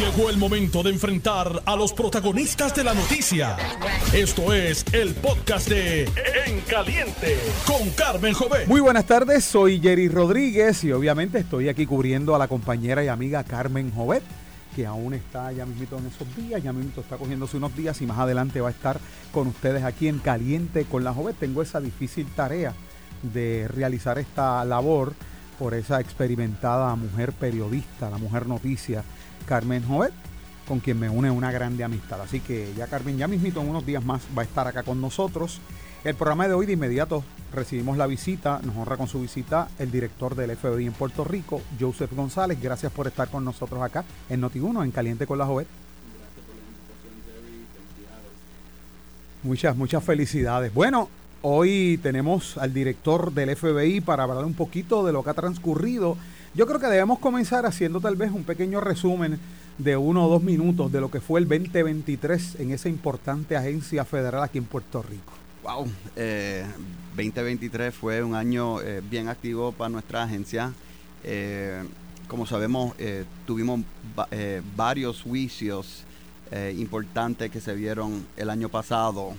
Llegó el momento de enfrentar a los protagonistas de la noticia. Esto es el podcast de En Caliente con Carmen Jové. Muy buenas tardes, soy Jerry Rodríguez y obviamente estoy aquí cubriendo a la compañera y amiga Carmen Jovet, que aún está ya mismito en esos días, ya mismito está cogiéndose unos días y más adelante va a estar con ustedes aquí en Caliente con la Jovet. Tengo esa difícil tarea de realizar esta labor por esa experimentada mujer periodista, la mujer noticia Carmen Jovet, con quien me une una grande amistad. Así que ya Carmen, ya mismito en unos días más va a estar acá con nosotros. El programa de hoy de inmediato recibimos la visita, nos honra con su visita el director del FBI en Puerto Rico, Joseph González. Gracias por estar con nosotros acá en Noti1, en Caliente con la Jovet. Muchas, muchas felicidades. Bueno, hoy tenemos al director del FBI para hablar un poquito de lo que ha transcurrido yo creo que debemos comenzar haciendo tal vez un pequeño resumen de uno o dos minutos de lo que fue el 2023 en esa importante agencia federal aquí en Puerto Rico. Wow, 2023 eh, fue un año eh, bien activo para nuestra agencia. Eh, como sabemos, tuvimos varios juicios importantes que se vieron el año pasado,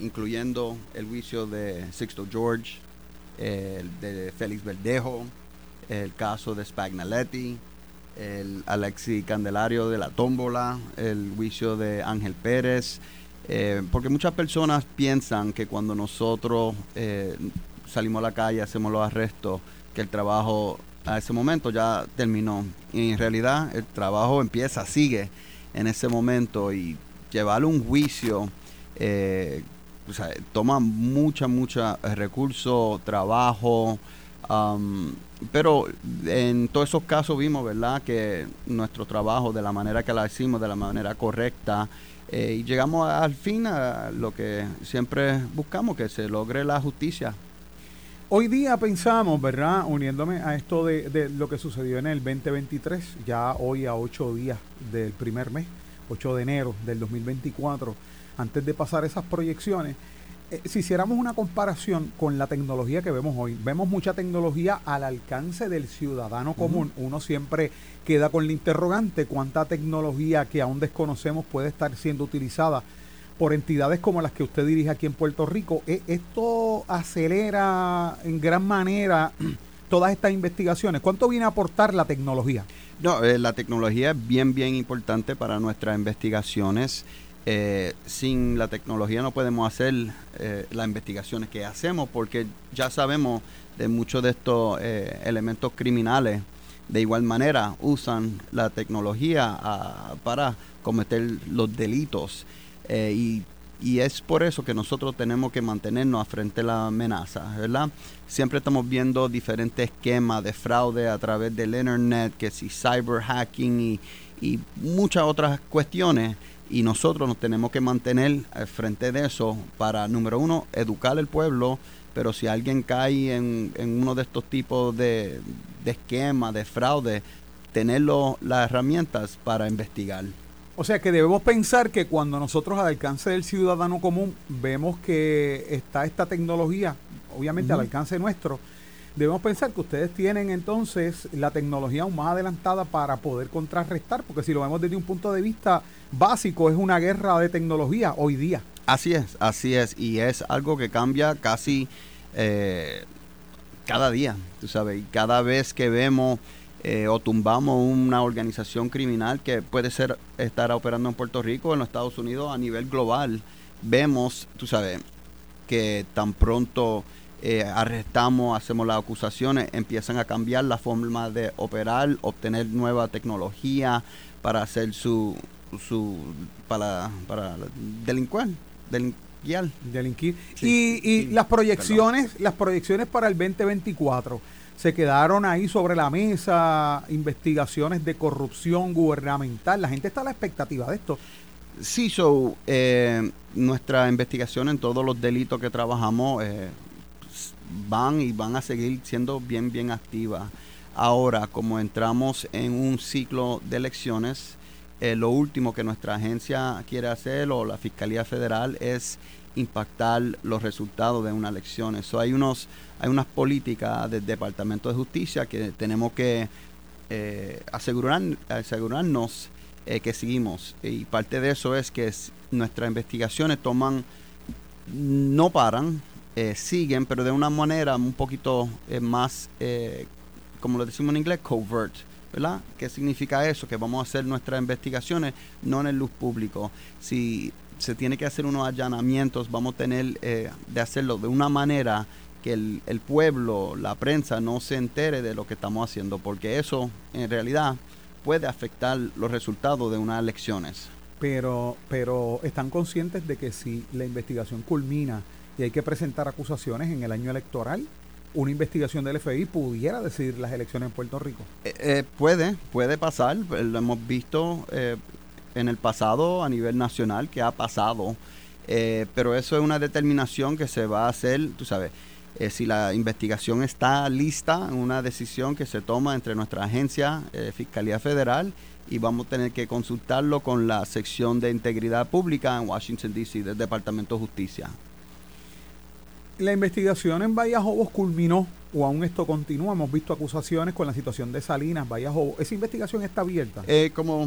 incluyendo el juicio de Sixto George, de Félix Verdejo, el caso de Spagnaletti, el Alexi Candelario de la Tómbola, el juicio de Ángel Pérez, eh, porque muchas personas piensan que cuando nosotros eh, salimos a la calle, hacemos los arrestos, que el trabajo a ese momento ya terminó. Y en realidad el trabajo empieza, sigue en ese momento y llevar un juicio eh, toma mucha, mucha recursos, trabajo, pero en todos esos casos vimos, ¿verdad?, que nuestro trabajo, de la manera que lo hicimos, de la manera correcta, eh, y llegamos al fin a lo que siempre buscamos, que se logre la justicia. Hoy día pensamos, ¿verdad?, uniéndome a esto de, de lo que sucedió en el 2023, ya hoy a ocho días del primer mes, 8 de enero del 2024, antes de pasar esas proyecciones, si hiciéramos una comparación con la tecnología que vemos hoy, vemos mucha tecnología al alcance del ciudadano común. Uno siempre queda con la interrogante cuánta tecnología que aún desconocemos puede estar siendo utilizada por entidades como las que usted dirige aquí en Puerto Rico. E, ¿Esto acelera en gran manera todas estas investigaciones? ¿Cuánto viene a aportar la tecnología? No, eh, la tecnología es bien, bien importante para nuestras investigaciones. Eh, sin la tecnología no podemos hacer eh, las investigaciones que hacemos porque ya sabemos de muchos de estos eh, elementos criminales de igual manera usan la tecnología ah, para cometer los delitos y, es por eso que nosotros tenemos que mantenernos frente a la amenaza, ¿verdad? Siempre estamos viendo diferentes esquemas de fraude a través del internet, que si cyber hacking y, y muchas otras cuestiones y nosotros nos tenemos que mantener al frente de eso para, número uno, educar al pueblo, pero si alguien cae en, uno de estos tipos de, esquemas, de fraude, tener las herramientas para investigar. O sea que debemos pensar que cuando nosotros al alcance del ciudadano común vemos que está esta tecnología, obviamente al alcance nuestro, debemos pensar que ustedes tienen entonces la tecnología aún más adelantada para poder contrarrestar, porque si lo vemos desde un punto de vista básico, es una guerra de tecnología hoy día. Así es, así es, y es algo que cambia casi eh, cada día, tú sabes, y cada vez que vemos eh, o tumbamos una organización criminal que puede ser estar operando en Puerto Rico, en los Estados Unidos, a nivel global, vemos, tú sabes, que tan pronto eh, arrestamos, hacemos las acusaciones, empiezan a cambiar la forma de operar, obtener nueva tecnología para hacer su, su para, para delincuar, delinquir. Delinquir. y, y las proyecciones, las proyecciones para el 2024 se quedaron ahí sobre la mesa, investigaciones de corrupción gubernamental. La gente está a la expectativa de esto. Sí, so, eh, nuestra investigación en todos los delitos que trabajamos eh, van y van a seguir siendo bien, bien activas. Ahora, como entramos en un ciclo de elecciones, eh, lo último que nuestra agencia quiere hacer o la Fiscalía Federal es impactar los resultados de una elección. Eso hay unos hay unas políticas del Departamento de Justicia que tenemos que eh, asegurar, asegurarnos eh, que seguimos. Y parte de eso es que nuestras investigaciones toman, no paran, eh, siguen, pero de una manera un poquito más, como lo decimos en inglés, covert. ¿verdad? ¿Qué significa eso? Que vamos a hacer nuestras investigaciones no en el luz público. Si se tiene que hacer unos allanamientos, vamos a tener de hacerlo de una manera que el, el, pueblo, la prensa no se entere de lo que estamos haciendo, porque eso en realidad puede afectar los resultados de unas elecciones. Pero, pero están conscientes de que si la investigación culmina y hay que presentar acusaciones en el año electoral, una investigación del FBI pudiera decidir las elecciones en Puerto Rico. Eh, eh, puede, puede pasar. Lo hemos visto eh, en el pasado a nivel nacional que ha pasado. pero eso es una determinación que se va a hacer, tú sabes, eh, si la investigación está lista, una decisión que se toma entre nuestra agencia, eh, Fiscalía Federal, y vamos a tener que consultarlo con la sección de integridad pública en Washington, D.C., del Departamento de Justicia. La investigación en Bahía Jobos culminó o aún esto continúa. Hemos visto acusaciones con la situación de Salinas, Bahía Jobos. ¿Esa investigación está abierta? Eh, como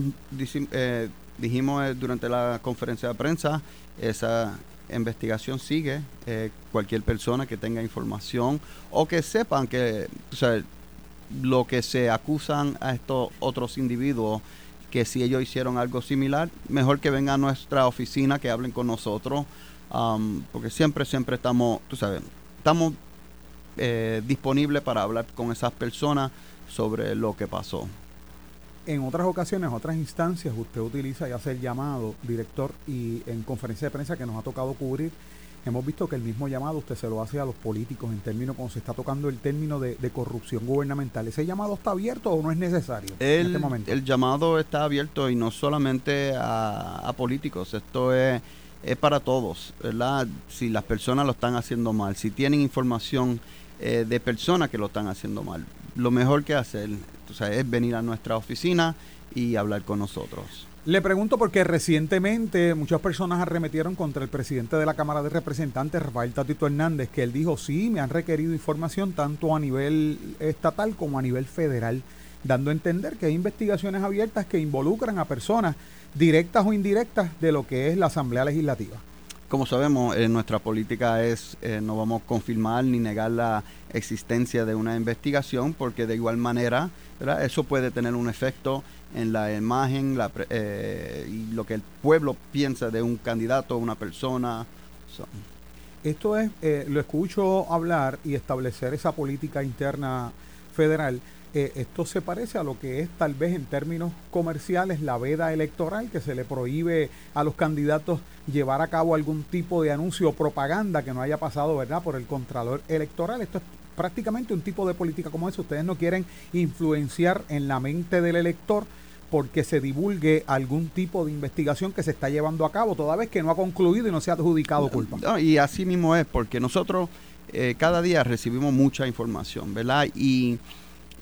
dijimos durante la conferencia de prensa, esa investigación sigue. Eh, cualquier persona que tenga información o que sepan que lo que se acusan a estos otros individuos, que si ellos hicieron algo similar, mejor que vengan a nuestra oficina, que hablen con nosotros, um, porque siempre, siempre estamos, tú sabes, estamos eh, disponibles para hablar con esas personas sobre lo que pasó. En otras ocasiones, otras instancias, usted utiliza y hace el llamado, director, y en conferencia de prensa que nos ha tocado cubrir, hemos visto que el mismo llamado usted se lo hace a los políticos en términos, cuando se está tocando el término de, corrupción gubernamental. ¿Ese llamado está abierto o no es necesario el, en este momento? El llamado está abierto y no solamente a, políticos, esto es, es para todos, ¿verdad? Si las personas lo están haciendo mal, si tienen información eh, de personas que lo están haciendo mal, lo mejor que hacer es venir a nuestra oficina y hablar con nosotros. Le pregunto porque recientemente muchas personas arremetieron contra el presidente de la Cámara de Representantes, Rafael Tatito Hernández, que él dijo, sí, me han requerido información tanto a nivel estatal como a nivel federal, dando a entender que hay investigaciones abiertas que involucran a personas directas o indirectas de lo que es la Asamblea Legislativa. Como sabemos, eh, nuestra política es, eh, no vamos a confirmar ni negar la existencia de una investigación, porque de igual manera, eso puede tener un efecto en la imagen eh, y lo que el pueblo piensa de un candidato, una persona. Esto es, lo escucho hablar y establecer esa política interna federal esto se parece a lo que es tal vez en términos comerciales la veda electoral, que se le prohíbe a los candidatos llevar a cabo algún tipo de anuncio o propaganda que no haya pasado, ¿verdad?, por el contralor electoral. Esto es prácticamente un tipo de política como eso. Ustedes no quieren influenciar en la mente del elector porque se divulgue algún tipo de investigación que se está llevando a cabo, toda vez que no ha concluido y no se ha adjudicado culpa. y así mismo es, porque nosotros eh, cada día recibimos mucha información, ¿verdad? Y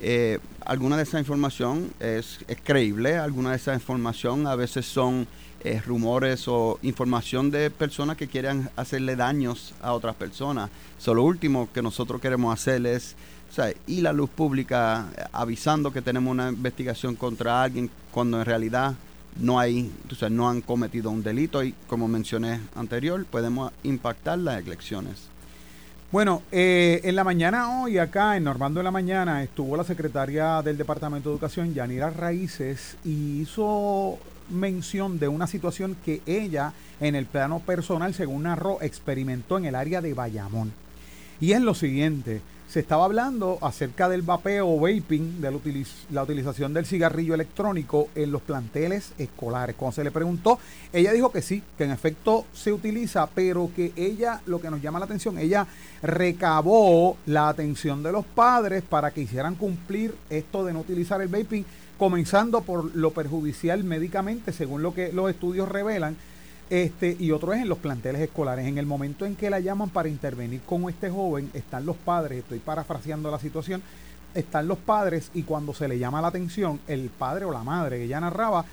eh, alguna de esa información es, creíble, alguna de esa información a veces son eh, rumores o información de personas que quieren hacerle daños a otras personas. So, lo último que nosotros queremos hacer es o y la luz pública avisando que tenemos una investigación contra alguien cuando en realidad no hay, o no han cometido un delito y como mencioné anterior, podemos impactar las elecciones. Bueno, eh, en la mañana hoy acá, en Normando en la mañana, estuvo la secretaria del Departamento de Educación, Yanira Raíces, y hizo mención de una situación que ella, en el plano personal, según narró, experimentó en el área de Bayamón. Y es lo siguiente, se estaba hablando acerca del vapeo o vaping, de la, utilización del cigarrillo electrónico en los planteles escolares. Cuando se le preguntó, ella dijo que sí, que en efecto se utiliza, pero que ella, lo que nos llama la atención, ella recabó la atención de los padres para que hicieran cumplir esto de no utilizar el vaping, comenzando por lo perjudicial médicamente, según lo que los estudios revelan, este, y otro es en los planteles escolares. En el momento en que la llaman para intervenir con este joven, están los padres, estoy parafraseando la situación, están los padres y cuando se le llama la atención, el padre o la madre que ya narraba,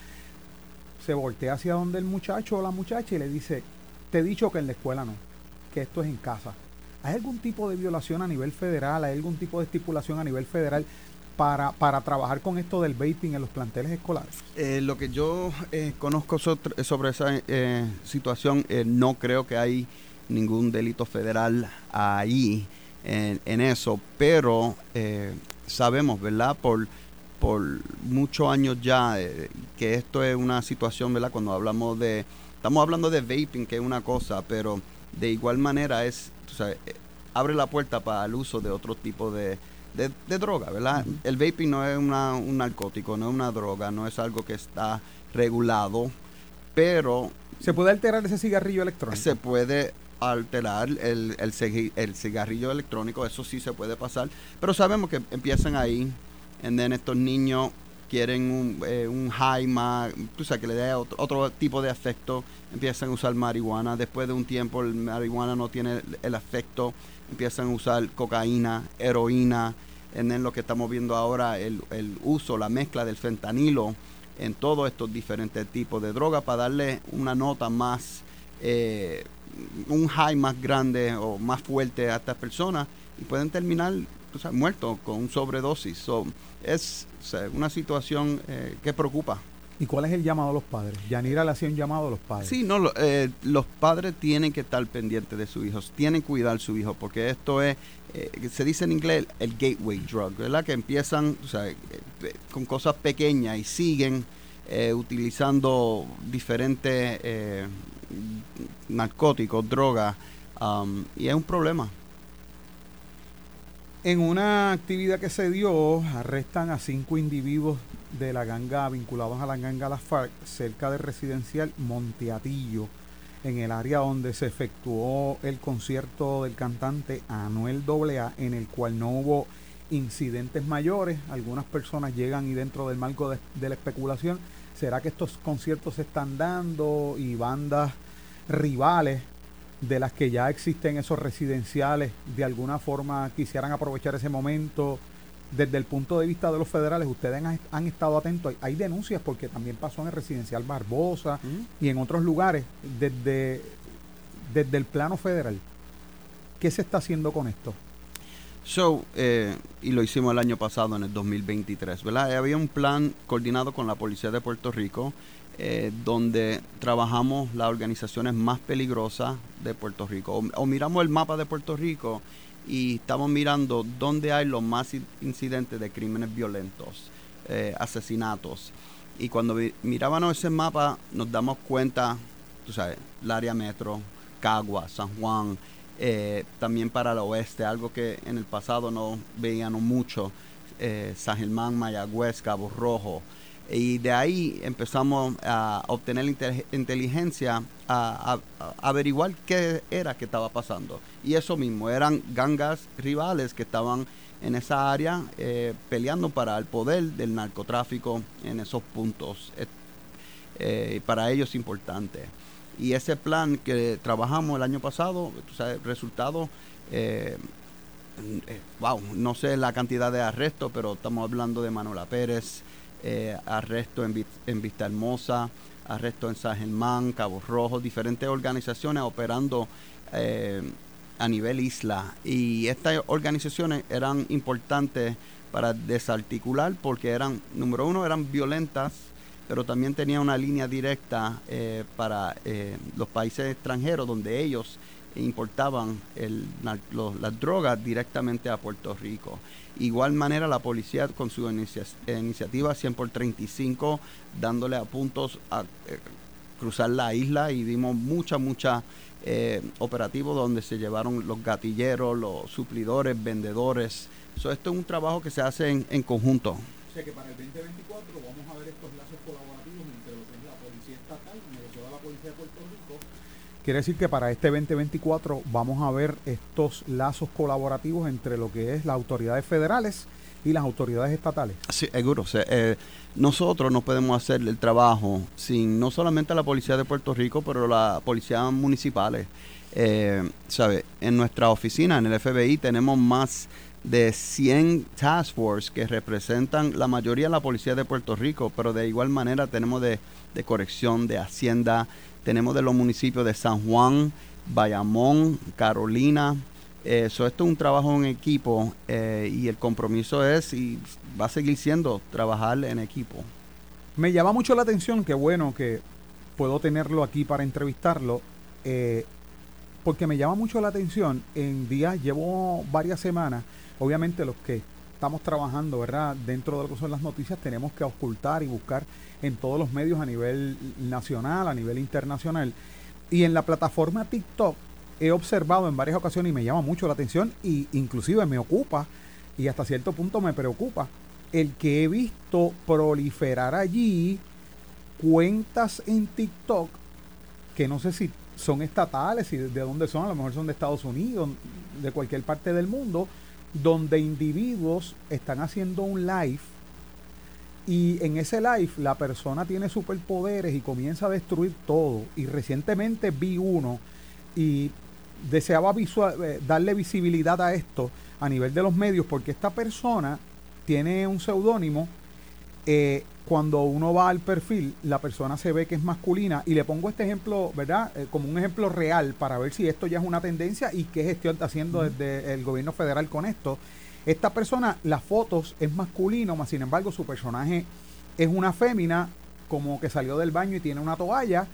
se voltea hacia donde el muchacho o la muchacha y le dice, te he dicho que en la escuela no, que esto es en casa. ¿Hay algún tipo de violación a nivel federal? ¿Hay algún tipo de estipulación a nivel federal para, para trabajar con esto del vaping en los planteles escolares? Eh, lo que yo eh, conozco sobre, esa eh, situación, no creo que hay ningún delito federal ahí en, eso, pero sabemos, ¿verdad? Por, por muchos años ya que esto es una situación, ¿verdad? Cuando hablamos de, estamos hablando de vaping, que es una cosa, pero de igual manera es, abre la puerta para el uso de otro tipo de de, droga, ¿verdad? El vaping no es un narcótico, no es una droga, no es algo que está regulado, pero... ¿Se puede alterar ese cigarrillo electrónico? Se puede alterar el, el, cigarrillo electrónico, eso sí se puede pasar, pero sabemos que empiezan ahí, y estos niños quieren un, eh, un high más, tú sabes, que le dé otro, otro, tipo de efecto, empiezan a usar marihuana, después de un tiempo el marihuana no tiene el efecto, empiezan a usar cocaína, heroína, en lo que estamos viendo ahora, el, uso, la mezcla del fentanilo en todos estos diferentes tipos de drogas para darle una nota más, eh, un high más grande o más fuerte a estas personas y pueden terminar muertos con un sobredosis. es una situación eh, que preocupa. ¿Y cuál es el llamado a los padres? Yanira le hacía un llamado a los padres. Sí, no, eh, los padres tienen que estar pendientes de sus hijos, tienen que cuidar a su hijo, porque esto es, eh, se dice en inglés, el gateway drug, ¿verdad? Que empiezan eh, con cosas pequeñas y siguen utilizando diferentes narcóticos, drogas, um, y es un problema. En una actividad que se dio, arrestan a cinco individuos de la ganga vinculados a la ganga Las FARC cerca del residencial Monteatillo, en el área donde se efectuó el concierto del cantante Anuel AA, en el cual no hubo incidentes mayores. Algunas personas llegan y dentro del marco de, de la especulación, ¿será que estos conciertos se están dando y bandas rivales de las que ya existen esos residenciales de alguna forma quisieran aprovechar ese momento? Desde el punto de vista de los federales, ustedes han, estado atentos. Hay, denuncias porque también pasó en el residencial Barbosa y en otros lugares desde, desde el plano federal. ¿Qué se está haciendo con esto? So, eh, y lo hicimos el año pasado, en el 2023, ¿verdad? Había un plan coordinado con la Policía de Puerto Rico, eh, donde trabajamos las organizaciones más peligrosas de Puerto Rico. o, miramos el mapa de Puerto Rico y estamos mirando dónde hay los más incidentes de crímenes violentos, eh, asesinatos. Y cuando mirábamos ese mapa nos damos cuenta, tú sabes, el área metro, Cagua, San Juan, eh, también para el oeste, algo que en el pasado no veíamos mucho, eh, San Germán, Mayagüez, Cabo Rojo. Y de ahí empezamos a obtener inteligencia, a, averiguar qué era que estaba pasando. Y eso mismo, eran gangas rivales que estaban en esa área eh, peleando para el poder del narcotráfico en esos puntos. Eh, para ellos es importante. Y ese plan que trabajamos el año pasado, el resultado, eh, wow, no sé la cantidad de arrestos, pero estamos hablando de Manuela Pérez, eh, arresto en, en Vista Hermosa, arresto en San Germán, Cabo Rojo, diferentes organizaciones operando eh, a nivel isla. Y estas organizaciones eran importantes para desarticular porque eran, número uno, eran violentas, pero también tenían una línea directa eh, para los países extranjeros donde ellos importaban las drogas directamente a Puerto Rico. Igual manera la policía con su iniciativa 100 por 35 dándole a puntos a eh, cruzar la isla y vimos mucha, mucha eh, operativos donde se llevaron los gatilleros, los suplidores, vendedores. esto es un trabajo que se hace en, conjunto. O que para el 2024 vamos a ver estos lazos colaborativos entre la Policía Estatal, la Policía de Puerto Rico Quiere decir que para este 2024 vamos a ver estos lazos colaborativos entre lo que es las autoridades federales y las autoridades estatales. Sí, seguro. Eh, nosotros no podemos hacer el trabajo sin no solamente la policía de Puerto Rico, pero la policía municipales. Eh. En nuestra oficina, en el FBI, tenemos más de 100 task force que representan la mayoría de la policía de Puerto Rico, pero de igual manera tenemos de, de corrección, de hacienda, tenemos de los municipios de San Juan, Bayamón, Carolina, Eso, esto es un trabajo en equipo eh, y el compromiso es y va a seguir siendo trabajar en equipo. Me llama mucho la atención, que bueno que puedo tenerlo aquí para entrevistarlo, eh, porque me llama mucho la atención. En días, llevo varias semanas, obviamente los que estamos trabajando, ¿verdad? Dentro de lo que son las noticias, tenemos que ocultar y buscar en todos los medios a nivel nacional, a nivel internacional. Y en la plataforma TikTok he observado en varias ocasiones y me llama mucho la atención y inclusive me ocupa y hasta cierto punto me preocupa el que he visto proliferar allí cuentas en TikTok que no sé si son estatales y de dónde son, a lo mejor son de Estados Unidos, de cualquier parte del mundo, donde individuos están haciendo un live y en ese live la persona tiene superpoderes y comienza a destruir todo. Y recientemente vi uno y deseaba eh, darle visibilidad a esto a nivel de los medios porque esta persona tiene un seudónimo. Eh, cuando uno va al perfil, la persona se ve que es masculina. Y le pongo este ejemplo, ¿verdad? Eh, como un ejemplo real para ver si esto ya es una tendencia y qué gestión está haciendo desde el gobierno federal con esto. Esta persona, las fotos es masculino, más sin embargo su personaje es una fémina, como que salió del baño y tiene una toalla.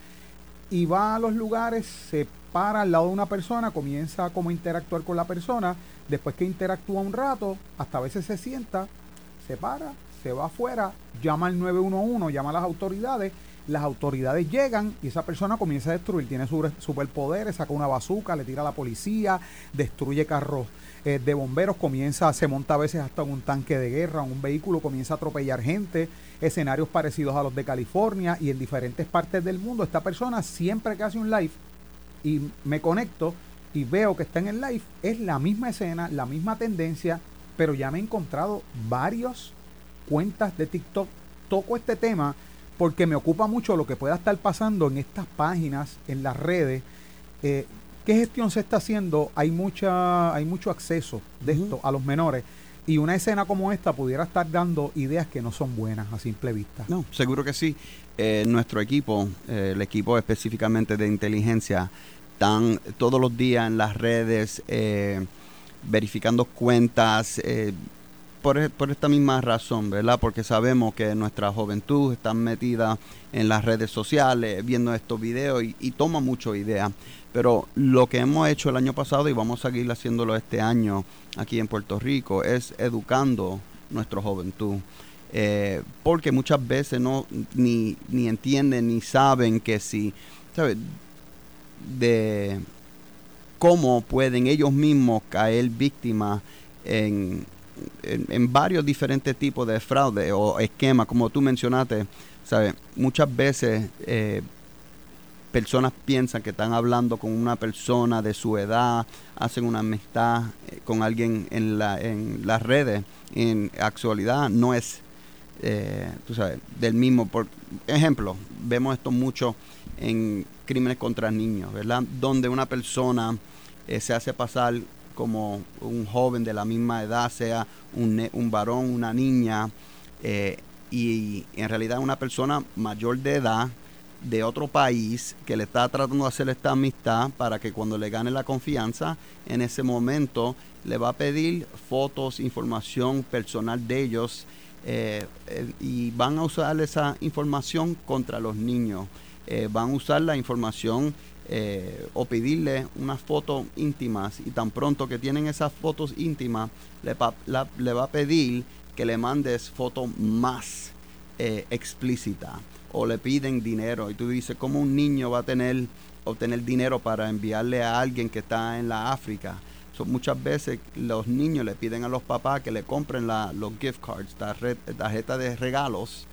Y va a los lugares, se para al lado de una persona, comienza a como interactuar con la persona. Después que interactúa un rato, hasta a veces se sienta, se para, se va afuera, llama al 911, llama a las autoridades, las autoridades llegan y esa persona comienza a destruir, tiene superpoderes, saca una bazuca, le tira a la policía, destruye carros eh, de bomberos, comienza, se monta a veces hasta un tanque de guerra, un vehículo, comienza a atropellar gente, escenarios parecidos a los de California y en diferentes partes del mundo. Esta persona siempre que hace un live y me conecto y veo que está en el live, es la misma escena, la misma tendencia, pero ya me he encontrado varios cuentas de TikTok. Toco este tema porque me ocupa mucho lo que pueda estar pasando en estas páginas, en las redes. Eh, ¿Qué gestión se está haciendo? Hay mucha, hay mucho acceso de esto a los menores. Y una escena como esta pudiera estar dando ideas que no son buenas a simple vista. No, seguro que sí. Eh, nuestro equipo, eh, el equipo específicamente de inteligencia, están todos los días en las redes verificando cuentas, por, por, esta misma razón, ¿verdad? Porque sabemos que nuestra juventud está metida en las redes sociales, viendo estos videos y, toma mucho idea. Pero lo que hemos hecho el año pasado y vamos a seguir haciéndolo este año aquí en Puerto Rico es educando nuestra juventud. Eh, porque muchas veces no ni, ni entienden ni saben que si, ¿sabes? De cómo pueden ellos mismos caer víctimas en, en, varios diferentes tipos de fraude o esquemas, como tú mencionaste, ¿sabes? Muchas veces eh, personas piensan que están hablando con una persona de su edad, hacen una amistad eh, con alguien en, la, en las redes. En actualidad no es, eh, tú sabes, del mismo. Por ejemplo, vemos esto mucho en crímenes contra niños, ¿verdad? Donde una persona se hace pasar como un joven de la misma edad, sea un, un varón, una niña, eh, y en realidad una persona mayor de edad de otro país que le está tratando de hacer esta amistad para que cuando le gane la confianza, en ese momento le va a pedir fotos, información personal de ellos eh, eh, y van a usar esa información contra los niños. van a usar la información eh, o pedirle unas fotos íntimas y tan pronto que tienen esas fotos íntimas le, le va a pedir que le mandes fotos más eh, explícitas o le piden dinero y tú dices cómo un niño va a tener obtener dinero para enviarle a alguien que está en la África muchas veces los niños le piden a los papás que le compren la, los gift cards, tarjetas de regalos,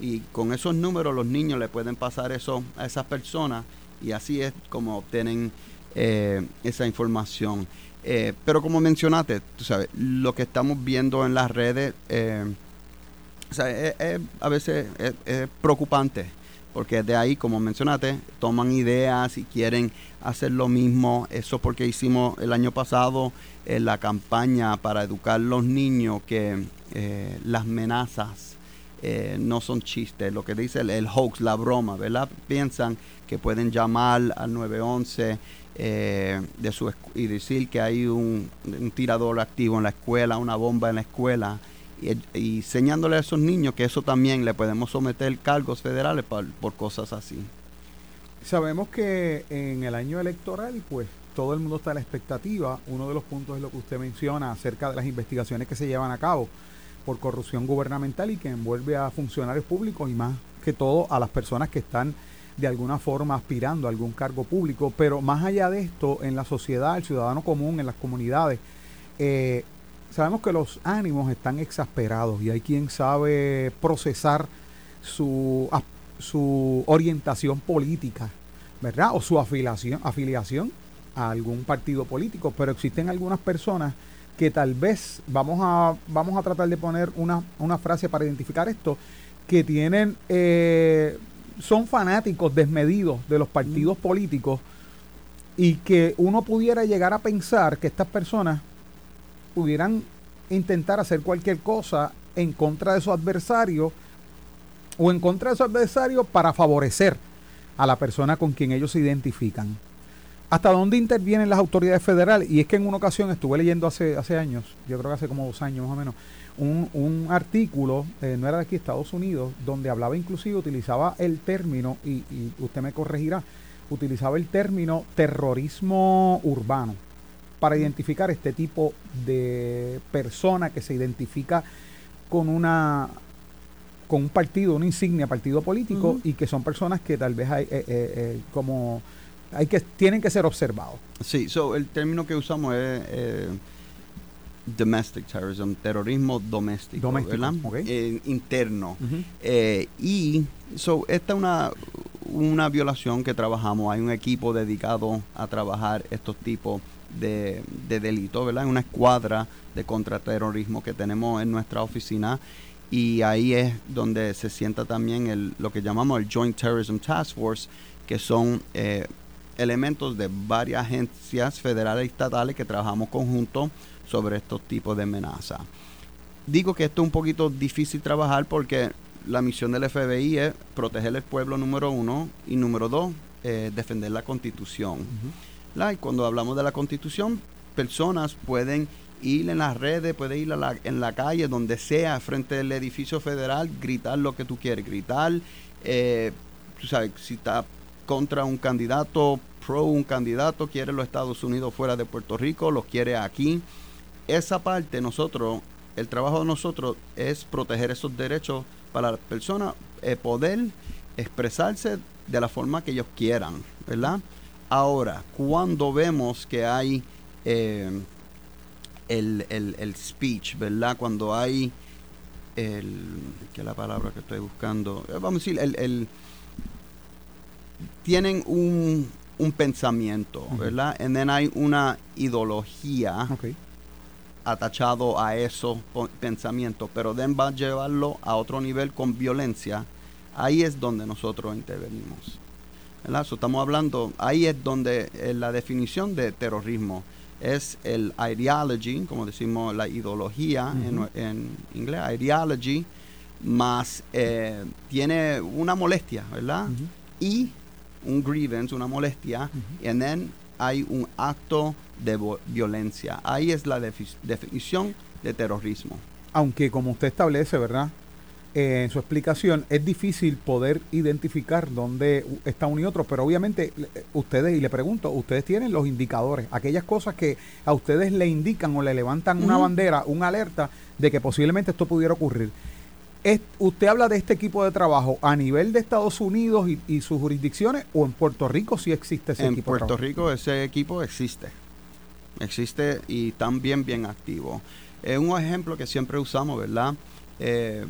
y con esos números los niños le pueden pasar eso a esas personas y así es como obtienen eh, esa información. Eh, pero como mencionaste, tú sabes, lo que estamos viendo en las redes eh, a veces es, preocupante, porque de ahí, como mencionaste, toman ideas y quieren hacer lo mismo. Eso porque hicimos el año pasado la campaña para educar a los niños que las amenazas eh, no son chistes, lo que dice el, hoax, la broma, ¿verdad? Piensan que pueden llamar al 911 eh, de su, y decir que hay un, tirador activo en la escuela, una bomba en la escuela, y, y enseñándole a esos niños que eso también le podemos someter cargos federales por cosas así. Sabemos que en el año electoral, pues todo el mundo está a la expectativa. Uno de los puntos es lo que usted menciona acerca de las investigaciones que se llevan a cabo por corrupción gubernamental y que envuelve a funcionarios públicos y más que todo a las personas que están de alguna forma aspirando a algún cargo público. Pero más allá de esto, en la sociedad, el ciudadano común, en las comunidades, eh, sabemos que los ánimos están exasperados y hay quien sabe procesar su, su orientación política, ¿verdad? O su afiliación, afiliación a algún partido político, pero existen algunas personas que tal vez vamos a, vamos a tratar de poner una, una frase para identificar esto, que tienen, eh, son fanáticos desmedidos de los partidos políticos y que uno pudiera llegar a pensar que estas personas pudieran intentar hacer cualquier cosa en contra de su adversario o en contra de su adversario para favorecer a la persona con quien ellos se identifican. ¿Hasta dónde intervienen las autoridades federales? Y es que en una ocasión estuve leyendo hace, hace años, yo creo que hace como dos años más o menos, un, un artículo, eh, no era de aquí, Estados Unidos, donde hablaba inclusive, utilizaba el término, y, y usted me corregirá, utilizaba el término terrorismo urbano para identificar este tipo de persona que se identifica con una con un partido, una insignia partido político y que son personas que tal vez hay eh, eh, como hay que tienen que ser observados. Sí, so el término que usamos es eh, domestic terrorism, terrorismo doméstico, ¿verdad? Eh, interno. Eh, y so esta es una una violación que trabajamos. Hay un equipo dedicado a trabajar estos tipos de, de delitos, ¿verdad? Una escuadra de contraterrorismo que tenemos en nuestra oficina y ahí es donde se sienta también el, lo que llamamos el Joint Terrorism Task Force, que son eh, elementos de varias agencias federales y estatales que trabajamos conjunto sobre estos tipos de amenazas. Digo que esto es un poquito difícil trabajar porque la misión del FBI es proteger el pueblo número uno y número dos, eh, defender la constitución. Y cuando hablamos de la constitución, personas pueden ir en las redes, pueden ir en la calle, donde sea, frente al edificio federal, gritar lo que tú quieres, gritar, eh, sabes, si está contra un candidato, pro un candidato, quiere los Estados Unidos fuera de Puerto Rico, los quiere aquí. Esa parte nosotros, el trabajo de nosotros es proteger esos derechos para las personas, eh, poder expresarse de la forma que ellos quieran, ¿verdad? Ahora, cuando vemos que hay eh, el, el, speech, ¿verdad? Cuando hay el, ¿qué es la palabra que estoy buscando? Eh, vamos a decir, el tienen un, un pensamiento, ¿verdad? Y then hay una ideología atachado a esos pensamientos, pero then va a llevarlo a otro nivel con violencia. Ahí es donde nosotros intervenimos. Estamos hablando, ahí es donde eh, la definición de terrorismo es el ideology, como decimos la ideología en, en, inglés, ideology, más eh, tiene una molestia, ¿verdad? Y un grievance, una molestia, y then hay un acto de violencia. Ahí es la definición de terrorismo. Aunque como usted establece, ¿verdad? Eh, en su explicación, es difícil poder identificar dónde está uno y otro, pero obviamente eh, ustedes, y le pregunto, ustedes tienen los indicadores, aquellas cosas que a ustedes le indican o le levantan una bandera, una alerta de que posiblemente esto pudiera ocurrir usted habla de este equipo de trabajo a nivel de Estados Unidos y, sus jurisdicciones o en Puerto Rico sí existe ese equipo. En Puerto Rico ese equipo existe. Existe y también bien activo. Es un ejemplo que siempre usamos, ¿verdad? Eh,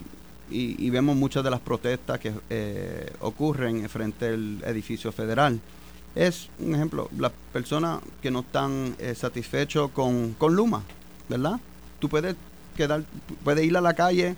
y, vemos muchas de las protestas que eh, ocurren frente al edificio federal. Es un ejemplo, las personas que no están eh, satisfechos con, con Luma, ¿verdad? Tú puedes quedar, puedes ir a la calle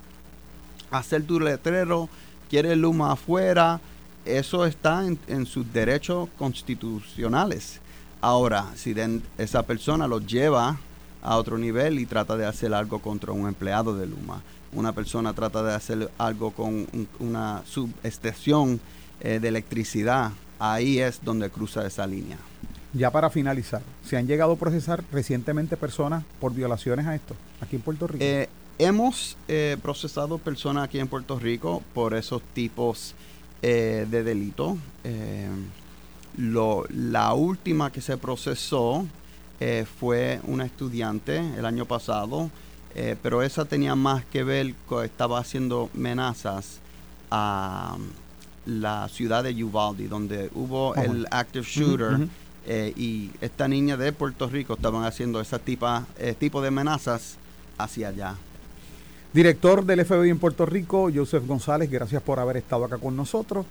hacer tu letrero, quiere Luma afuera, eso está en, sus derechos constitucionales. Ahora, si esa persona lo lleva a otro nivel y trata de hacer algo contra un empleado de Luma, una persona trata de hacer algo con una subestación eh, de electricidad, ahí es donde cruza esa línea. Ya para finalizar, ¿se han llegado a procesar recientemente personas por violaciones a esto aquí en Puerto Rico? Eh, hemos eh, procesado personas aquí en Puerto Rico por esos tipos de delito. la última que se procesó fue una estudiante el año pasado eh, pero esa tenía más que ver con, estaba haciendo amenazas a um, la ciudad de Uvalde, donde hubo el active shooter. Eh, y esta niña de Puerto Rico estaban haciendo ese eh, tipo de amenazas hacia allá. Director del FBI en Puerto Rico, Joseph González, gracias por haber estado acá con nosotros.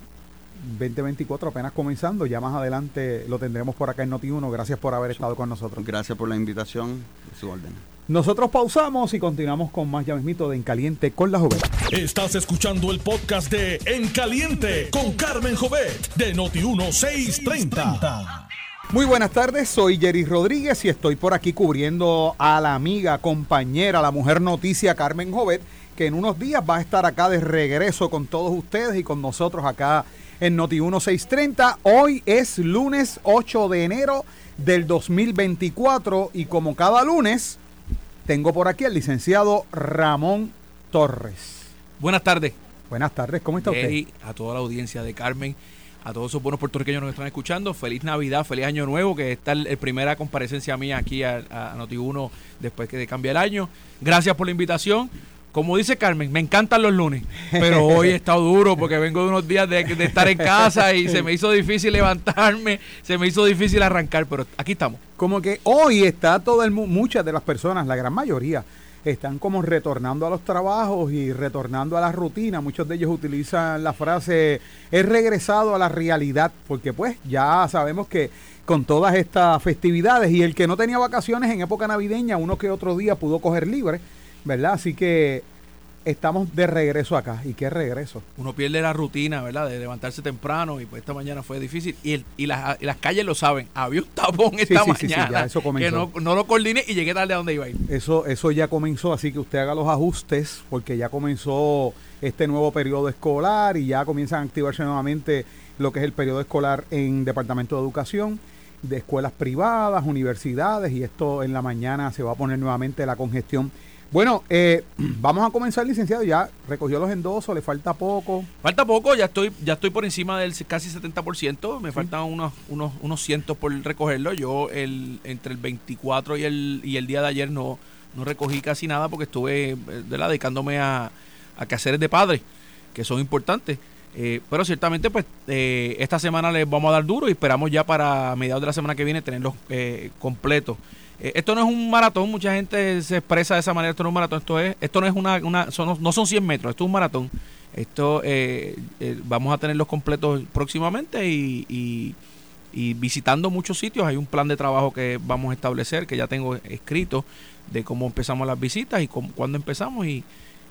2024 apenas comenzando, ya más adelante lo tendremos por acá en Noti1. Gracias por haber estado con nosotros. Gracias por la invitación, su orden. Nosotros pausamos y continuamos con más ya mismito de En Caliente con la Jovet. Estás escuchando el podcast de En Caliente con Carmen Jovet de Noti1630. Muy buenas tardes, soy Jerry Rodríguez y estoy por aquí cubriendo a la amiga, compañera, la mujer noticia Carmen Jovet, que en unos días va a estar acá de regreso con todos ustedes y con nosotros acá en Noti1630. Hoy es lunes 8 de enero del 2024 y como cada lunes tengo por aquí al licenciado Ramón Torres. Buenas tardes. Buenas tardes, ¿cómo está usted? A toda la audiencia de Carmen, a todos esos buenos puertorriqueños que nos están escuchando, feliz Navidad, feliz Año Nuevo, que esta es la primera comparecencia mía aquí a, a Noti1 después que cambia el año. Gracias por la invitación como dice Carmen, me encantan los lunes, pero hoy he estado duro porque vengo de unos días de, estar en casa y se me hizo difícil levantarme, se me hizo difícil arrancar, pero aquí estamos. Como que hoy está todo el muchas de las personas, la gran mayoría, están como retornando a los trabajos y retornando a la rutina. Muchos de ellos utilizan la frase he regresado a la realidad, porque pues ya sabemos que con todas estas festividades y el que no tenía vacaciones en época navideña, uno que otro día pudo coger libre ¿verdad? Así que estamos de regreso acá. ¿Y qué regreso? Uno pierde la rutina, ¿verdad? De levantarse temprano y pues esta mañana fue difícil. Y, el, y, las, las calles lo saben. Había un tapón esta mañana eso comenzó. que no, lo coordiné y llegué tarde a donde iba a ir. Eso, eso ya comenzó, así que usted haga los ajustes porque ya comenzó este nuevo periodo escolar y ya comienzan a activarse nuevamente lo que es el periodo escolar en Departamento de Educación de escuelas privadas, universidades y esto en la mañana se va a poner nuevamente la congestión bueno, eh, vamos a comenzar, licenciado. Ya recogió los endosos, le falta poco. Falta poco, ya estoy ya estoy por encima del casi 70%. Me faltan unos, unos, unos cientos por recogerlo. Yo el entre el 24 y el, y el día de ayer no, no recogí casi nada porque estuve eh, dedicándome a, a quehaceres de padre, que son importantes. Eh, pero ciertamente, pues esta semana les vamos a dar duro y esperamos ya para mediados de la semana que viene tenerlos completos. Eh, esto no es un maratón, mucha gente se expresa de esa manera, esto no es un maratón, esto es, esto no es una, una no son 100 metros, esto es un maratón. Esto eh, eh, vamos a tenerlos completos próximamente y, visitando muchos sitios. Hay un plan de trabajo que vamos a establecer, que ya tengo escrito, de cómo empezamos las visitas y cómo, cuándo empezamos y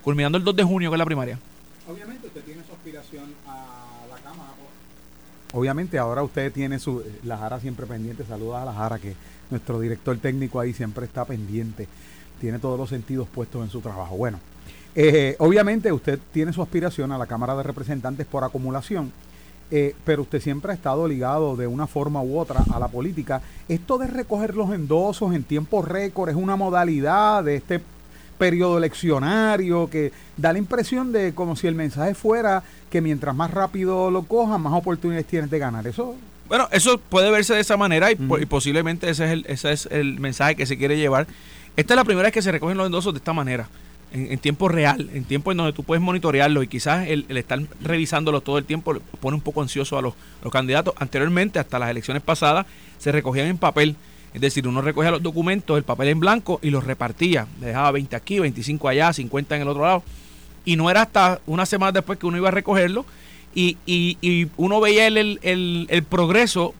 culminando el 2 de junio, que es la primaria. Obviamente usted tiene su aspiración a. Obviamente ahora usted tiene su, la Jara siempre pendiente, saluda a la Jara que nuestro director técnico ahí siempre está pendiente, tiene todos los sentidos puestos en su trabajo. Bueno, eh, obviamente usted tiene su aspiración a la Cámara de Representantes por acumulación, eh, pero usted siempre ha estado ligado de una forma u otra a la política. Esto de recoger los endosos en tiempo récord es una modalidad de este periodo eleccionario que da la impresión de como si el mensaje fuera que mientras más rápido lo cojan, más oportunidades tienes de ganar. Eso bueno, eso puede verse de esa manera y, posiblemente ese es, el, ese es el mensaje que se quiere llevar. Esta es la primera vez que se recogen los endosos de esta manera, en, tiempo real, en tiempo en donde tú puedes monitorearlo y quizás el, estar revisándolo todo el tiempo pone un poco ansioso a los, candidatos. Anteriormente, hasta las elecciones pasadas, se recogían en papel. Es decir, uno recogía los documentos, el papel en blanco y los repartía. dejaba 20 aquí, 25 allá, 50 en el otro lado. Y no era hasta una semana después que uno iba a recogerlo y, y, uno veía el, el, el, progreso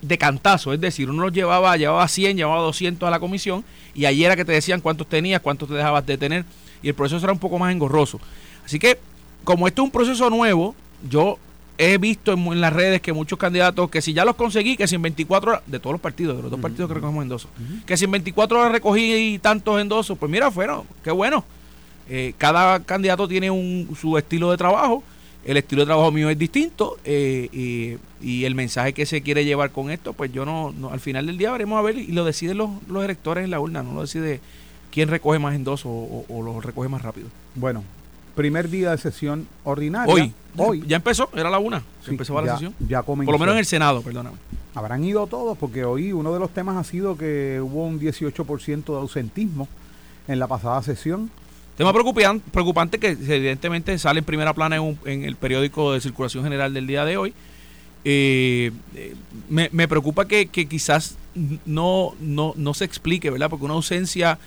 de cantazo, es decir, uno los llevaba, llevaba 100, llevaba 200 a la comisión y ayer era que te decían cuántos tenías, cuántos te dejabas de tener y el proceso era un poco más engorroso. Así que, como esto es un proceso nuevo, yo he visto en, las redes que muchos candidatos, que si ya los conseguí, que si en 24 horas, de todos los partidos, de los dos partidos que recogemos endosos, que si en 24 horas recogí tantos endosos, pues mira, fueron, qué bueno. eh, cada candidato tiene un, su estilo de trabajo. El estilo de trabajo mío es distinto y, el mensaje que se quiere llevar con esto, pues yo no, al final del día veremos a ver y lo deciden los, los electores en la urna, no lo decide quién recoge más endosos o, o, lo recoge más rápido. Bueno, primer día de sesión ordinaria. Hoy. Hoy. Ya empezó, era la una. empezó la sesión. Ya comenzó. Por lo menos en el Senado, perdóname. Habrán ido todos, porque hoy uno de los temas ha sido que hubo un 18% de ausentismo en la pasada sesión. Tema preocupante que evidentemente sale en primera plana en, el periódico de circulación general del día de hoy. Eh, eh, me, preocupa que, quizás no, no, no se explique, ¿verdad? Porque una ausencia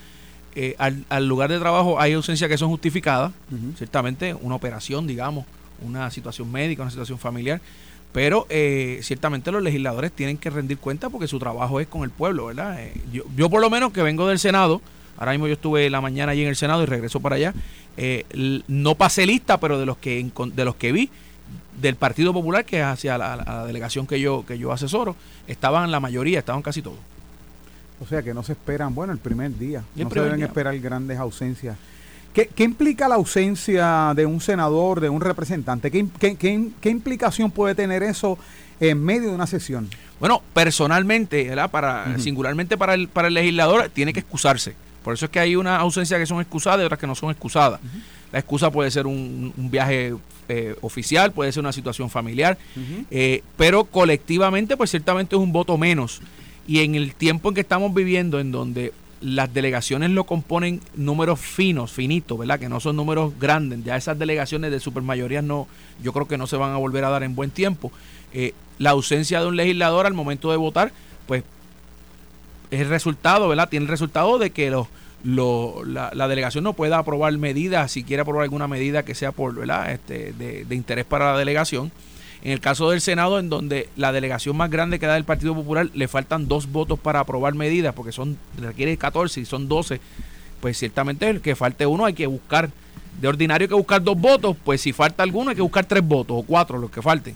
eh, al, lugar de trabajo hay ausencias que son justificadas, ciertamente una operación, digamos, una situación médica, una situación familiar, pero eh, ciertamente los legisladores tienen que rendir cuenta porque su trabajo es con el pueblo, ¿verdad? Eh, yo, yo, por lo menos que vengo del Senado, ahora mismo yo estuve la mañana allí en el Senado y regreso para allá, no pasé lista, pero de los que de los que vi del Partido Popular, que es hacia la, la, delegación que yo, que yo asesoro, estaban la mayoría, estaban casi todos. O sea que no se esperan, bueno, el primer día. no se deben esperar grandes ausencias. ¿Qué, implica la ausencia de un senador, de un representante? ¿Qué, implicación puede tener eso en medio de una sesión? Bueno, personalmente, ¿verdad? Para, singularmente para el, para el legislador, tiene que excusarse. Por eso es que hay una ausencia que son excusadas y otras que no son excusadas. La excusa puede ser un, viaje eh, oficial, puede ser una situación familiar, eh, pero colectivamente, pues ciertamente es un voto menos y en el tiempo en que estamos viviendo, en donde las delegaciones lo componen números finos, finitos, ¿verdad? Que no son números grandes. Ya esas delegaciones de supermayoría no, yo creo que no se van a volver a dar en buen tiempo. Eh, la ausencia de un legislador al momento de votar, pues es el resultado, ¿verdad? Tiene el resultado de que los, la, la, delegación no pueda aprobar medidas, si quiere aprobar alguna medida que sea por, ¿verdad? Este, de, de interés para la delegación en el caso del Senado, en donde la delegación más grande que da el Partido Popular le faltan dos votos para aprobar medidas, porque son requiere 14 y son 12, pues ciertamente el que falte uno hay que buscar. De ordinario hay que buscar dos votos, pues si falta alguno hay que buscar tres votos o cuatro, los que falten.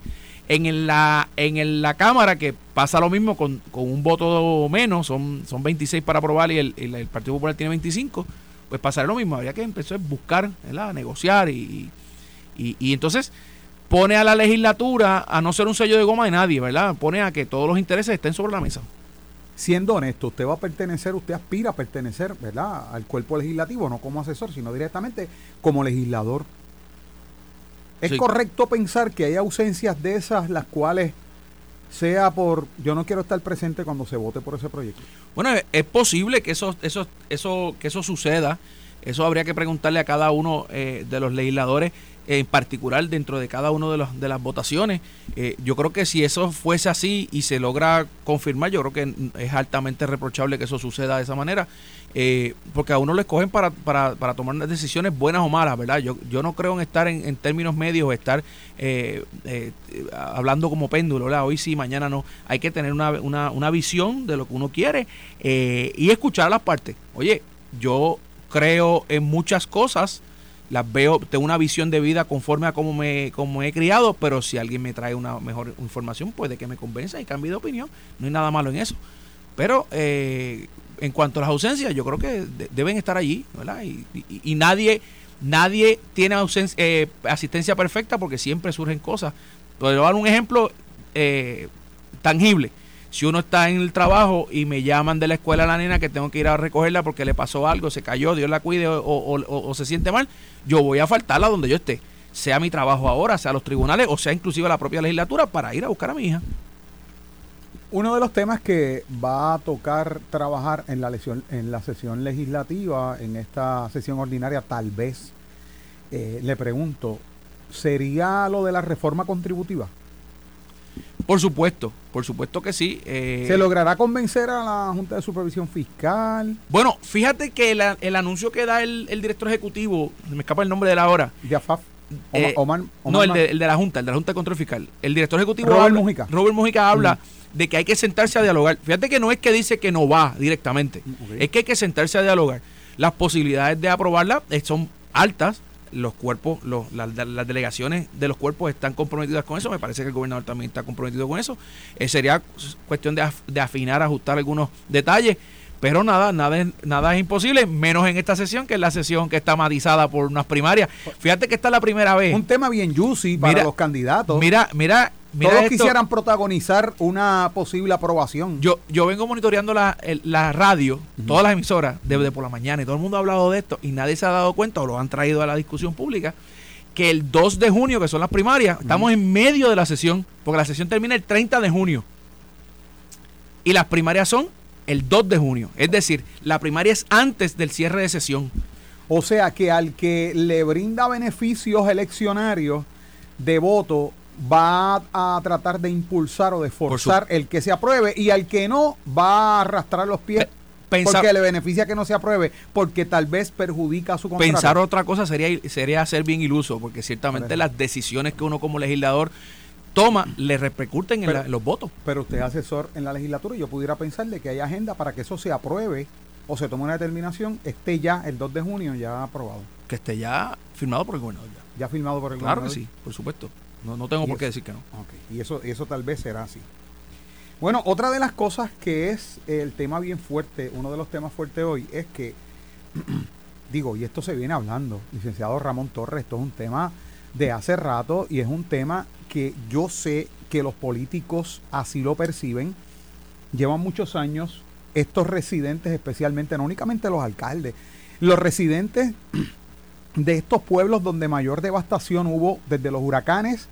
En la, en la Cámara, que pasa lo mismo con, un voto menos, son, son 26 para aprobar y el, Partido Popular tiene 25, pues pasará lo mismo. Habría que empezar a buscar, a negociar y, y entonces pone a la legislatura a no ser un sello de goma de nadie, ¿verdad? Pone a que todos los intereses estén sobre la mesa. Siendo honesto, usted va a pertenecer, usted aspira a pertenecer, ¿verdad? Al cuerpo legislativo, no como asesor, sino directamente como legislador. ¿Es correcto pensar que hay ausencias de esas las cuales sea por yo no quiero estar presente cuando se vote por ese proyecto? Bueno, es posible que eso, eso, eso, que eso suceda. Eso habría que preguntarle a cada uno eh, de los legisladores en particular dentro de cada una de, los, de las votaciones. Eh, yo creo que si eso fuese así y se logra confirmar, yo creo que es altamente reprochable que eso suceda de esa manera, eh, porque a uno lo escogen para, para, para tomar decisiones buenas o malas, ¿verdad? Yo, yo no creo en estar en, términos medios, estar eh, hablando como péndulo, ¿verdad? Hoy sí, mañana no. Hay que tener una, una, una visión de lo que uno quiere y escuchar las partes. Oye, yo creo en muchas cosas las veo, tengo una visión de vida conforme a cómo me como he criado, pero si alguien me trae una mejor información, puede que me convenza y cambie de opinión. No hay nada malo en eso. Pero eh, en cuanto a las ausencias, yo creo que deben estar allí, ¿verdad? Y, nadie nadie tiene ausencia, eh, asistencia perfecta porque siempre surgen cosas. Voy a dar un ejemplo eh, tangible si uno está en el trabajo y me llaman de la escuela a la nena que tengo que ir a recogerla porque le pasó algo, se cayó, Dios la cuide o, se siente mal, yo voy a faltarla donde yo esté, sea mi trabajo ahora, sea los tribunales o sea inclusive la propia legislatura para ir a buscar a mi hija. Uno de los temas que va a tocar trabajar en la, en la sesión legislativa, en esta sesión ordinaria, tal vez, eh, le pregunto, ¿sería lo de la reforma contributiva? Por supuesto, por supuesto que sí. Eh, ¿Se logrará convencer a la Junta de Supervisión Fiscal? Bueno, fíjate que el anuncio que da el, director ejecutivo, me escapa el nombre de la hora. Yafaf. Eh, no, el de, la Junta, el de la Junta de Control Fiscal. El director ejecutivo. Robert Mujica. Robert Mujica habla de que hay que sentarse a dialogar. Fíjate que no es que dice que no va directamente, es que hay que sentarse a dialogar. Las posibilidades de aprobarla eh, son altas, los cuerpos, los, las, delegaciones de los cuerpos están comprometidas con eso. Me parece que el gobernador también está comprometido con eso. Eh, sería cuestión de, afinar, ajustar algunos detalles. Pero nada, nada, es- nada es imposible, menos en esta sesión, que es la sesión que está matizada por unas primarias. Fíjate que esta es la primera vez. Un tema bien juicy para Mira, los candidatos. Mira, mira, mira Todos esto. quisieran protagonizar una posible aprobación. Yo, yo vengo monitoreando la, el- la radio, todas las emisoras, desde por la mañana, y todo el mundo ha hablado de esto, y nadie se ha dado cuenta, o lo han traído a la discusión pública, que el 2 de junio, que son las primarias, estamos en medio de la sesión, porque la sesión termina el 30 de junio. Y las primarias son el 2 de junio. Es decir, la primaria es antes del cierre de sesión. O sea que al que le brinda beneficios eleccionarios de voto va a tratar de impulsar o de forzar el que se apruebe y al que no va a arrastrar los pies Pe- pensar- porque le beneficia que no se apruebe porque tal vez perjudica a su contrario. Pensar otra cosa sería, sería ser bien iluso, porque ciertamente las decisiones que uno como legislador toma le repercuten en, la- en los votos. Pero usted es asesor en la legislatura y yo pudiera pensarle que hay agenda para que eso se apruebe o se tome una determinación, esté ya el 2 de junio ya aprobado, Que esté ya firmado por el gobernador. ya. ya firmado por el Claro que gobernador. sí, por supuesto. No, no tengo por qué decir que no. Y eso, eso tal vez será así. Bueno, otra de las cosas que es el tema bien fuerte, uno de los temas fuertes hoy, es que, digo, y esto se viene hablando, licenciado Ramón Torres, esto es un tema de hace rato y es un tema que yo sé que los políticos así lo perciben. Llevan muchos años estos residentes, especialmente, no únicamente los alcaldes, los residentes de estos pueblos donde mayor devastación hubo desde los huracanes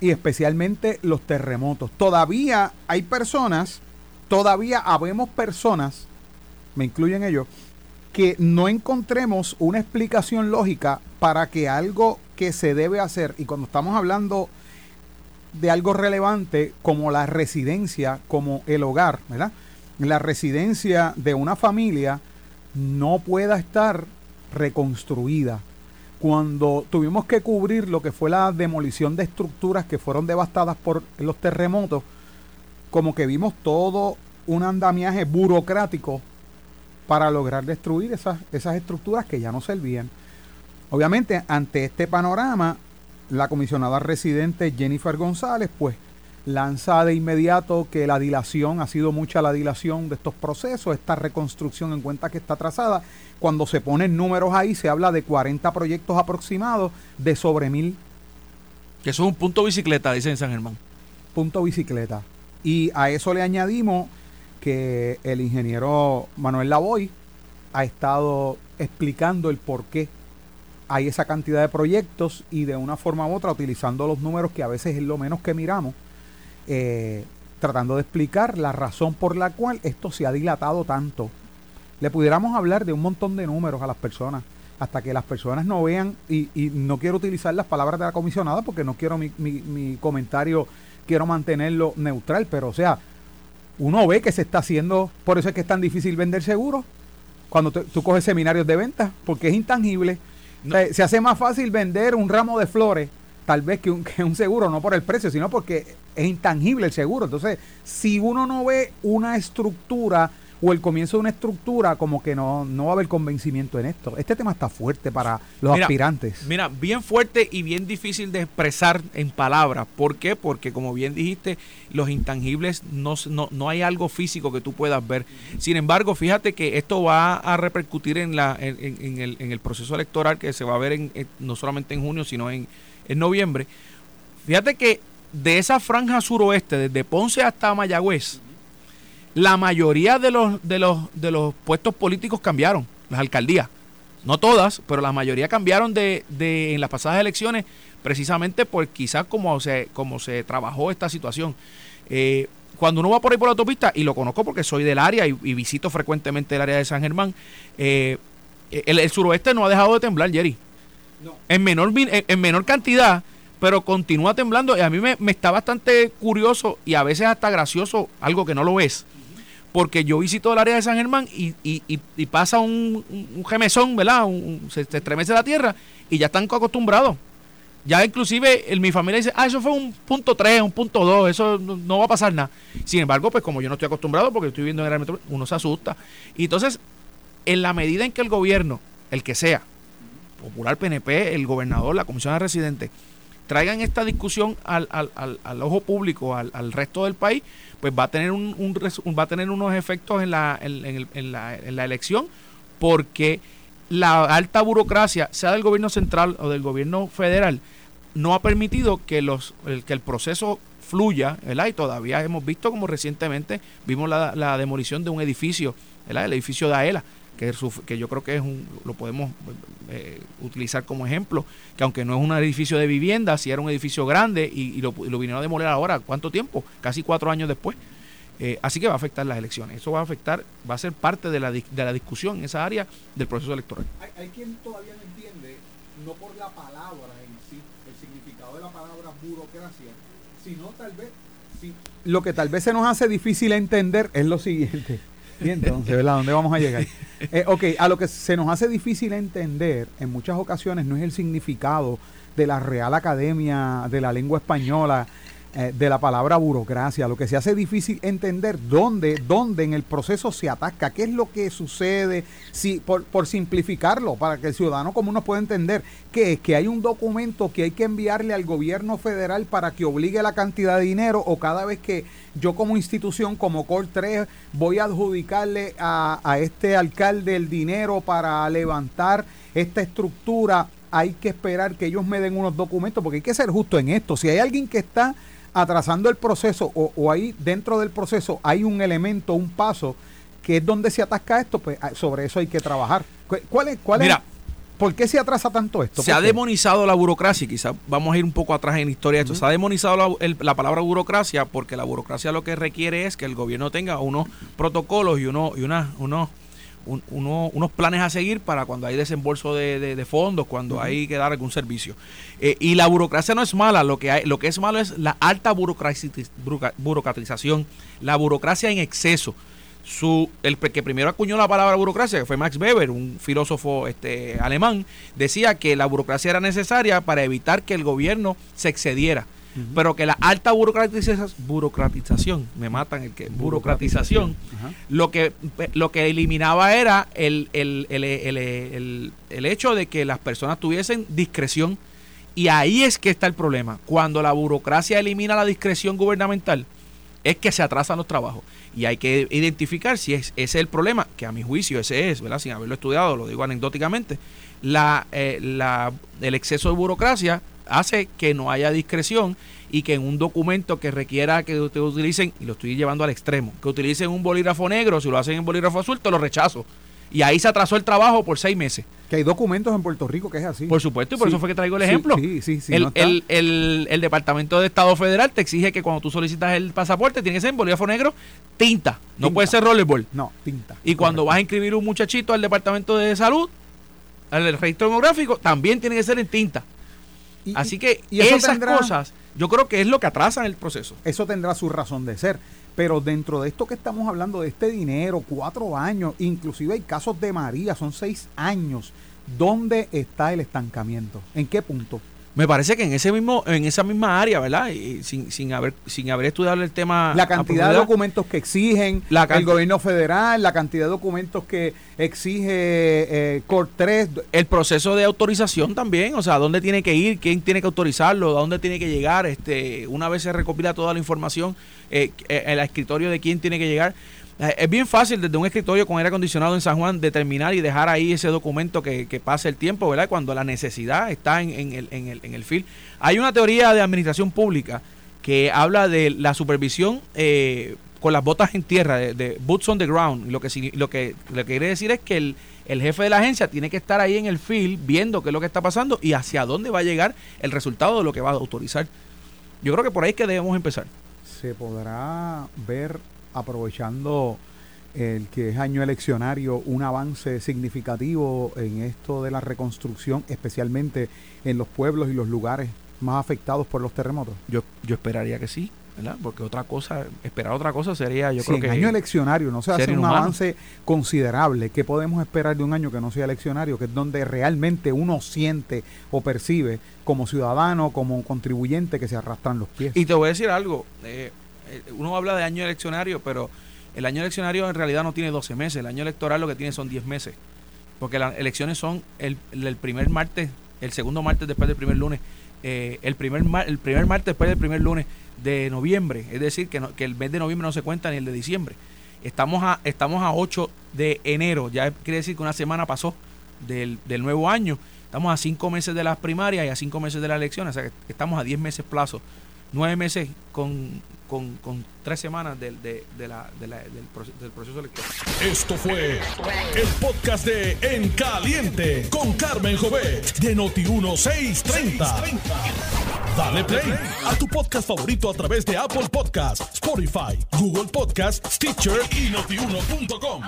y especialmente los terremotos. Todavía hay personas, todavía habemos personas, me incluyen ellos, que no encontremos una explicación lógica para que algo que se debe hacer, y cuando estamos hablando de algo relevante como la residencia, como el hogar, ¿verdad? La residencia de una familia no pueda estar reconstruida. Cuando tuvimos que cubrir lo que fue la demolición de estructuras que fueron devastadas por los terremotos, como que vimos todo un andamiaje burocrático para lograr destruir esas, esas estructuras que ya no servían. Obviamente, ante este panorama, la comisionada residente Jennifer González, pues, lanza de inmediato que la dilación, ha sido mucha la dilación de estos procesos, esta reconstrucción en cuenta que está trazada. Cuando se ponen números ahí, se habla de 40 proyectos aproximados de sobre mil Que eso es un punto bicicleta, dice en San Germán. punto bicicleta. Y a eso le añadimos que el ingeniero Manuel Lavoy ha estado explicando el por qué hay esa cantidad de proyectos y de una forma u otra utilizando los números que a veces es lo menos que miramos, eh, tratando de explicar la razón por la cual esto se ha dilatado tanto. Le pudiéramos hablar de un montón de números a las personas hasta que las personas no vean, y, y no quiero utilizar las palabras de la comisionada porque no quiero mi, mi- mi comentario, quiero mantenerlo neutral, pero o sea, uno ve que se está haciendo, por eso es que es tan difícil vender seguros, cuando te- tú coges seminarios de venta, porque es intangible. O sea, se hace más fácil vender un ramo de flores, tal vez que un, que un seguro, no por el precio, sino porque es intangible el seguro. Entonces, si uno no ve una estructura o el comienzo de una estructura, como que no, no va a haber convencimiento en esto. Este tema está fuerte para los Mira, aspirantes. Mira, bien fuerte y bien difícil de expresar en palabras. ¿Por qué? Porque como bien dijiste, los intangibles no, no, no hay algo físico que tú puedas ver. Sin embargo, fíjate que esto va a repercutir en, la, en, en- en el, en el proceso electoral que se va a ver en, en- no solamente en junio, sino en, en noviembre. Fíjate que de esa franja suroeste, desde Ponce hasta Mayagüez, la mayoría de los, de los, de los puestos políticos cambiaron, las alcaldías. No todas, pero la mayoría cambiaron de, de en las pasadas elecciones precisamente por quizás como se, se trabajó esta situación. Eh, cuando uno va por ahí por la autopista, y lo conozco porque soy del área y, y visito frecuentemente el área de San Germán, eh, el, el suroeste no ha dejado de temblar, Jerry. En, menor, en, en menor cantidad, pero continúa temblando. Y a mí me, me está bastante curioso y a veces hasta gracioso, algo que no lo es porque yo visito el área de San Germán y, y, y, pasa un, un, gemezón, ¿verdad? Un- se, estremece la tierra y ya están acostumbrados. Ya inclusive el- mi familia dice, ah, eso fue un punto 3, un punto 2, eso no, va a pasar nada. Sin embargo, pues como yo no estoy acostumbrado porque estoy viviendo en el metro, uno se asusta. Y entonces, en la medida en que el gobierno, el que sea, popular PNP, el gobernador, la comisión de residentes, traigan esta discusión al, al, al, al ojo público, al, resto del país, pues va a tener un, un, va a tener unos efectos en la, en, en, la, en la elección, porque la alta burocracia, sea del gobierno central o del gobierno federal, no ha permitido que los el, que el proceso fluya, ¿verdad? Y todavía hemos visto como recientemente vimos la, la demolición de un edificio, ¿verdad? El edificio de AELA, que, que yo creo que es un, lo podemos eh, utilizar como ejemplo, que aunque no es un edificio de vivienda, si era un edificio grande y, y, lo, y, lo, vinieron a demoler ahora, ¿cuánto tiempo? Casi cuatro años después. Eh, así que va a afectar las elecciones. Eso va a afectar, va a ser parte de la, de la discusión en esa área del proceso electoral. Hay, hay quien todavía no entiende, no por la palabra en sí, el significado de la palabra burocracia, sino tal vez, sí, lo que tal vez se nos hace difícil entender es lo siguiente. Y entonces, ¿verdad? ¿Dónde vamos a llegar? Eh, ok, a lo que se nos hace difícil entender en muchas ocasiones no es el significado de la Real Academia de la Lengua Española, eh, de la palabra burocracia. Lo que se hace difícil entender dónde, dónde en el proceso se ataca, qué es lo que sucede, si, por, por simplificarlo, para que el ciudadano común nos pueda entender, que es que hay un documento que hay que enviarle al gobierno federal para que obligue la cantidad de dinero o cada vez que yo como institución, como Cor 3, voy a adjudicarle a, a este alcalde el dinero para levantar esta estructura, hay que esperar que ellos me den unos documentos, porque hay que ser justo en esto. Si hay alguien que está atrasando el proceso o, o, ahí dentro del proceso hay un elemento, un paso que es donde se atasca esto, pues sobre eso hay que trabajar. ¿Cuál es? Cuál Mira, es ¿Por qué se atrasa tanto esto? Se ha demonizado la burocracia, quizás vamos a ir un poco atrás en la historia de esto. Uh -huh. Se ha demonizado la, el, la, palabra burocracia porque la burocracia lo que requiere es que el gobierno tenga unos protocolos y, uno, y una, unos un, uno, unos planes a seguir para cuando hay desembolso de, de, de fondos, cuando uh -huh. hay que dar algún servicio. Eh, y la burocracia no es mala, lo que, hay, lo que es malo es la alta burocratización, la burocracia en exceso. Su, el que primero acuñó la palabra burocracia, que fue Max Weber, un filósofo este, alemán, decía que la burocracia era necesaria para evitar que el gobierno se excediera. Uh -huh. pero que la alta burocratización, burocratización me matan el que burocratización, lo que lo que eliminaba era el, el, el, el, el hecho de que las personas tuviesen discreción y ahí es que está el problema cuando la burocracia elimina la discreción gubernamental es que se atrasan los trabajos y hay que identificar si es ese es el problema que a mi juicio ese es verdad sin haberlo estudiado lo digo anecdóticamente la, eh, la el exceso de burocracia hace que no haya discreción y que en un documento que requiera que ustedes utilicen, y lo estoy llevando al extremo, que utilicen un bolígrafo negro, si lo hacen en bolígrafo azul, te lo rechazo. Y ahí se atrasó el trabajo por seis meses. Que hay documentos en Puerto Rico que es así. Por supuesto, y por sí, eso fue que traigo el ejemplo. Sí, sí, sí. El, no el, el, el, Departamento de Estado Federal te exige que cuando tú solicitas el pasaporte tiene que ser en bolígrafo negro, tinta. No tinta. puede ser rollerball. No, tinta. Y cuando vas a inscribir un muchachito al Departamento de Salud, al registro demográfico, también tiene que ser en tinta. Y, Así que y esas tendrá, cosas, yo creo que es lo que atrasan el proceso. Eso tendrá su razón de ser. Pero dentro de esto que estamos hablando, de este dinero, cuatro años, inclusive hay casos de María, son seis años. ¿Dónde está el estancamiento? ¿En qué punto? Me parece que en ese mismo, en esa misma área, ¿verdad? Y sin, sin haber, sin haber estudiado el tema. La cantidad de documentos que exigen la el gobierno federal, la cantidad de documentos que exige eh, COR 3. El proceso de autorización también, o sea, dónde tiene que ir, quién tiene que autorizarlo, a dónde tiene que llegar, este, una vez se recopila toda la información, eh, el escritorio de quién tiene que llegar. Es bien fácil desde un escritorio con aire acondicionado en San Juan determinar y dejar ahí ese documento que, que pase el tiempo, ¿verdad? Cuando la necesidad está en, en, el, en, el, en el fil. Hay una teoría de administración pública que habla de la supervisión eh, con las botas en tierra, de, de, boots on the ground. Lo que, lo que, lo que quiere decir es que el, el jefe de la agencia tiene que estar ahí en el field viendo qué es lo que está pasando y hacia dónde va a llegar el resultado de lo que va a autorizar. Yo creo que por ahí es que debemos empezar. Se podrá ver aprovechando el que es año eleccionario, un avance significativo en esto de la reconstrucción, especialmente en los pueblos y los lugares más afectados por los terremotos? Yo, yo esperaría que sí, ¿verdad? Porque otra cosa, esperar otra cosa sería, yo sí, creo en que... año eleccionario no se hace un avance considerable. ¿Qué podemos esperar de un año que no sea eleccionario? Que es donde realmente uno siente o percibe como ciudadano, como contribuyente que se arrastran los pies. Y te voy a decir algo, eh, uno habla de año eleccionario, pero el año eleccionario en realidad no tiene 12 meses, el año electoral lo que tiene son 10 meses, porque las elecciones son el, el primer martes, el segundo martes después del primer lunes eh, el, primer el primer martes después del primer lunes de noviembre. Es decir, que, que el mes de noviembre no se cuenta ni el de diciembre. Estamos a, estamos a 8 de enero, ya quiere decir que una semana pasó del, del nuevo año. Estamos a 5 meses de las primarias y a 5 meses de la elección, o sea que estamos a 10 meses plazo, 9 meses con, con, tres semanas del, proceso, electoral. Esto fue el podcast de En Caliente con Carmen Jovet de Noti1630. Dale play a tu podcast favorito a través de Apple Podcasts, Spotify, Google Podcasts, Stitcher y notiuno.com.